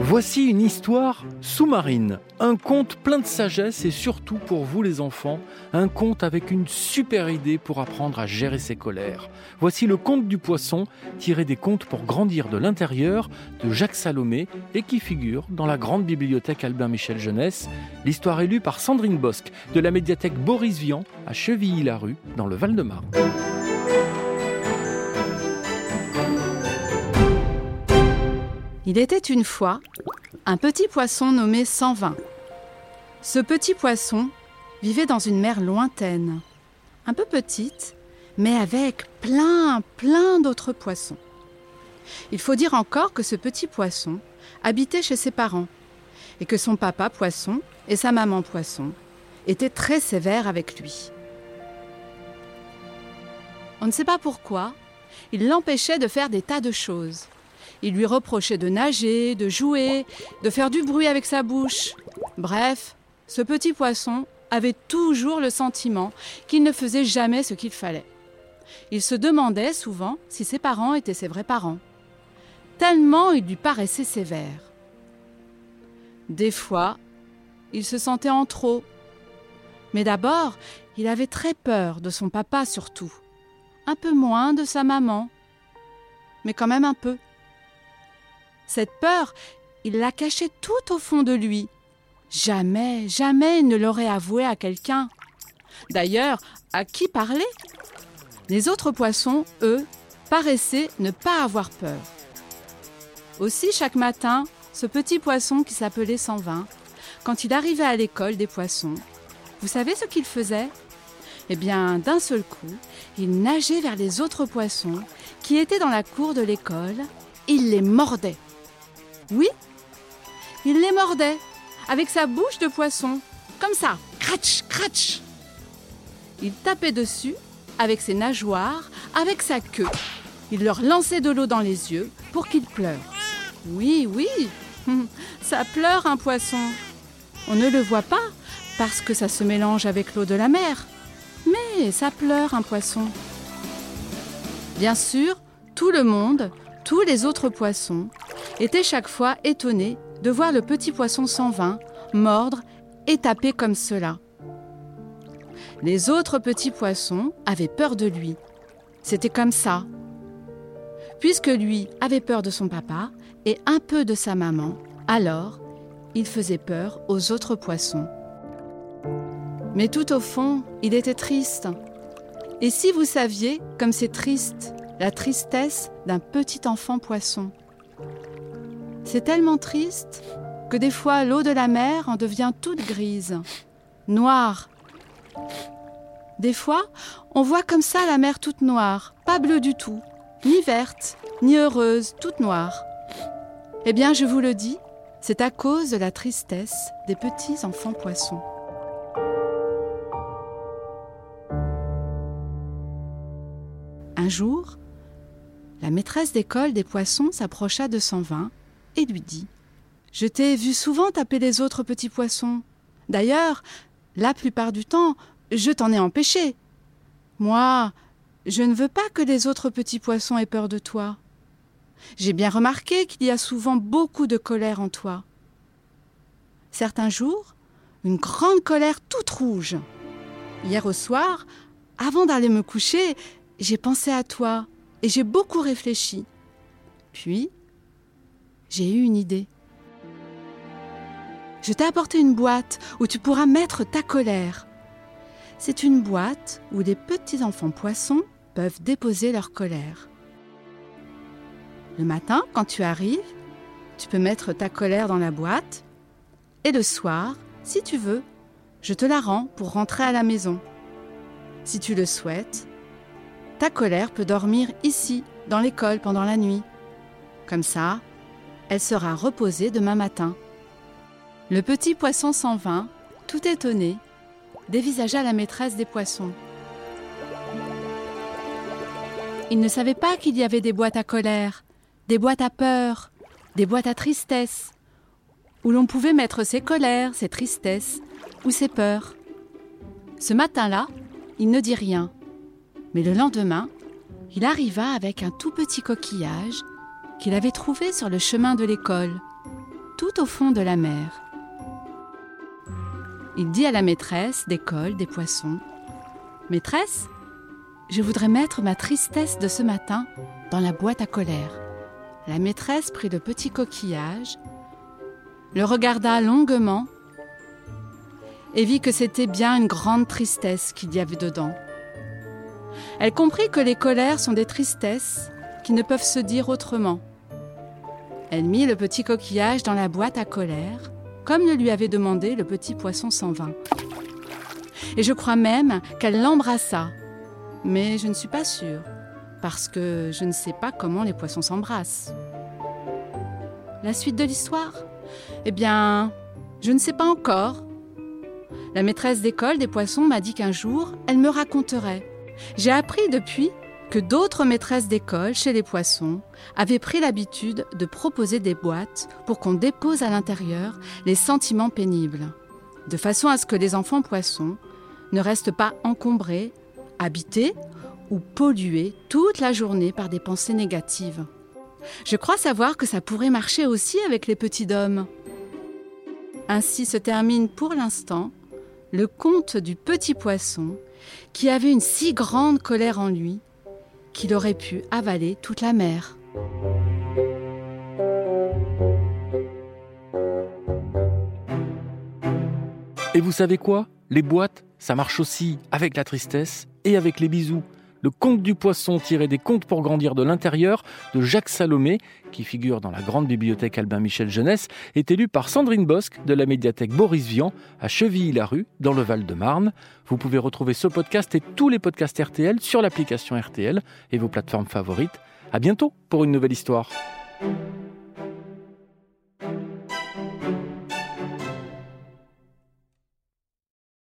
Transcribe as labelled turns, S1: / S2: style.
S1: Voici une histoire sous-marine, un conte plein de sagesse et surtout pour vous les enfants, un conte avec une super idée pour apprendre à gérer ses colères. Voici le conte du poisson, tiré des contes pour grandir de l'intérieur de Jacques Salomé et qui figure dans la grande bibliothèque Albert Michel Jeunesse. L'histoire est lue par Sandrine Bosque de la médiathèque Boris Vian à Chevilly-la-Rue dans le Val-de-Marne.
S2: Il était une fois un petit poisson nommé 120. Ce petit poisson vivait dans une mer lointaine, un peu petite, mais avec plein, plein d'autres poissons. Il faut dire encore que ce petit poisson habitait chez ses parents et que son papa poisson et sa maman poisson étaient très sévères avec lui. On ne sait pas pourquoi, il l'empêchait de faire des tas de choses. Il lui reprochait de nager, de jouer, de faire du bruit avec sa bouche. Bref, ce petit poisson avait toujours le sentiment qu'il ne faisait jamais ce qu'il fallait. Il se demandait souvent si ses parents étaient ses vrais parents, tellement il lui paraissait sévère. Des fois, il se sentait en trop. Mais d'abord, il avait très peur de son papa surtout, un peu moins de sa maman, mais quand même un peu. Cette peur, il la cachait tout au fond de lui. Jamais, jamais il ne l'aurait avoué à quelqu'un. D'ailleurs, à qui parler? Les autres poissons, eux, paraissaient ne pas avoir peur. Aussi, chaque matin, ce petit poisson qui s'appelait 120, quand il arrivait à l'école des poissons, vous savez ce qu'il faisait? Eh bien, d'un seul coup, il nageait vers les autres poissons qui étaient dans la cour de l'école, il les mordait. Oui, il les mordait avec sa bouche de poisson, comme ça, cratch, cratch. Il tapait dessus avec ses nageoires, avec sa queue. Il leur lançait de l'eau dans les yeux pour qu'ils pleurent. Oui, oui, ça pleure un poisson. On ne le voit pas parce que ça se mélange avec l'eau de la mer. Mais ça pleure un poisson. Bien sûr, tout le monde, tous les autres poissons, étaient chaque fois étonnés de voir le petit poisson sans vin mordre et taper comme cela. Les autres petits poissons avaient peur de lui. C'était comme ça. Puisque lui avait peur de son papa et un peu de sa maman, alors il faisait peur aux autres poissons. Mais tout au fond, il était triste. Et si vous saviez comme c'est triste, la tristesse d'un petit enfant poisson? C'est tellement triste que des fois l'eau de la mer en devient toute grise, noire. Des fois, on voit comme ça la mer toute noire, pas bleue du tout, ni verte, ni heureuse, toute noire. Eh bien, je vous le dis, c'est à cause de la tristesse des petits enfants poissons. Un jour, la maîtresse d'école des poissons s'approcha de 120 et lui dit Je t'ai vu souvent taper les autres petits poissons. D'ailleurs, la plupart du temps, je t'en ai empêché. Moi, je ne veux pas que les autres petits poissons aient peur de toi. J'ai bien remarqué qu'il y a souvent beaucoup de colère en toi. Certains jours, une grande colère toute rouge. Hier au soir, avant d'aller me coucher, j'ai pensé à toi et j'ai beaucoup réfléchi. Puis, j'ai eu une idée. Je t'ai apporté une boîte où tu pourras mettre ta colère. C'est une boîte où des petits enfants poissons peuvent déposer leur colère. Le matin, quand tu arrives, tu peux mettre ta colère dans la boîte et le soir, si tu veux, je te la rends pour rentrer à la maison. Si tu le souhaites, ta colère peut dormir ici, dans l'école, pendant la nuit. Comme ça, elle sera reposée demain matin. Le petit poisson s'en vint, tout étonné, dévisagea la maîtresse des poissons. Il ne savait pas qu'il y avait des boîtes à colère, des boîtes à peur, des boîtes à tristesse, où l'on pouvait mettre ses colères, ses tristesses ou ses peurs. Ce matin-là, il ne dit rien, mais le lendemain, il arriva avec un tout petit coquillage qu'il avait trouvé sur le chemin de l'école. tout au fond de la mer. Il dit à la maîtresse d'école des poissons Maîtresse, je voudrais mettre ma tristesse de ce matin dans la boîte à colère. La maîtresse prit le petit coquillage, le regarda longuement et vit que c'était bien une grande tristesse qu'il y avait dedans. Elle comprit que les colères sont des tristesses qui ne peuvent se dire autrement. Elle mit le petit coquillage dans la boîte à colère, comme le lui avait demandé le petit poisson sans vin. Et je crois même qu'elle l'embrassa. Mais je ne suis pas sûre, parce que je ne sais pas comment les poissons s'embrassent. La suite de l'histoire? Eh bien, je ne sais pas encore. La maîtresse d'école des poissons m'a dit qu'un jour, elle me raconterait. J'ai appris depuis d'autres maîtresses d'école chez les poissons avaient pris l'habitude de proposer des boîtes pour qu'on dépose à l'intérieur les sentiments pénibles, de façon à ce que les enfants poissons ne restent pas encombrés, habités ou pollués toute la journée par des pensées négatives. Je crois savoir que ça pourrait marcher aussi avec les petits dômes. Ainsi se termine pour l'instant le conte du petit poisson qui avait une si grande colère en lui qu'il aurait pu avaler toute la mer.
S1: Et vous savez quoi? Les boîtes, ça marche aussi avec la tristesse et avec les bisous le conte du poisson tiré des contes pour grandir de l'intérieur de Jacques Salomé, qui figure dans la grande bibliothèque Albin Michel Jeunesse, est élu par Sandrine Bosque de la médiathèque Boris Vian à Chevilly-la-Rue, dans le Val-de-Marne. Vous pouvez retrouver ce podcast et tous les podcasts RTL sur l'application RTL et vos plateformes favorites. À bientôt pour une nouvelle histoire.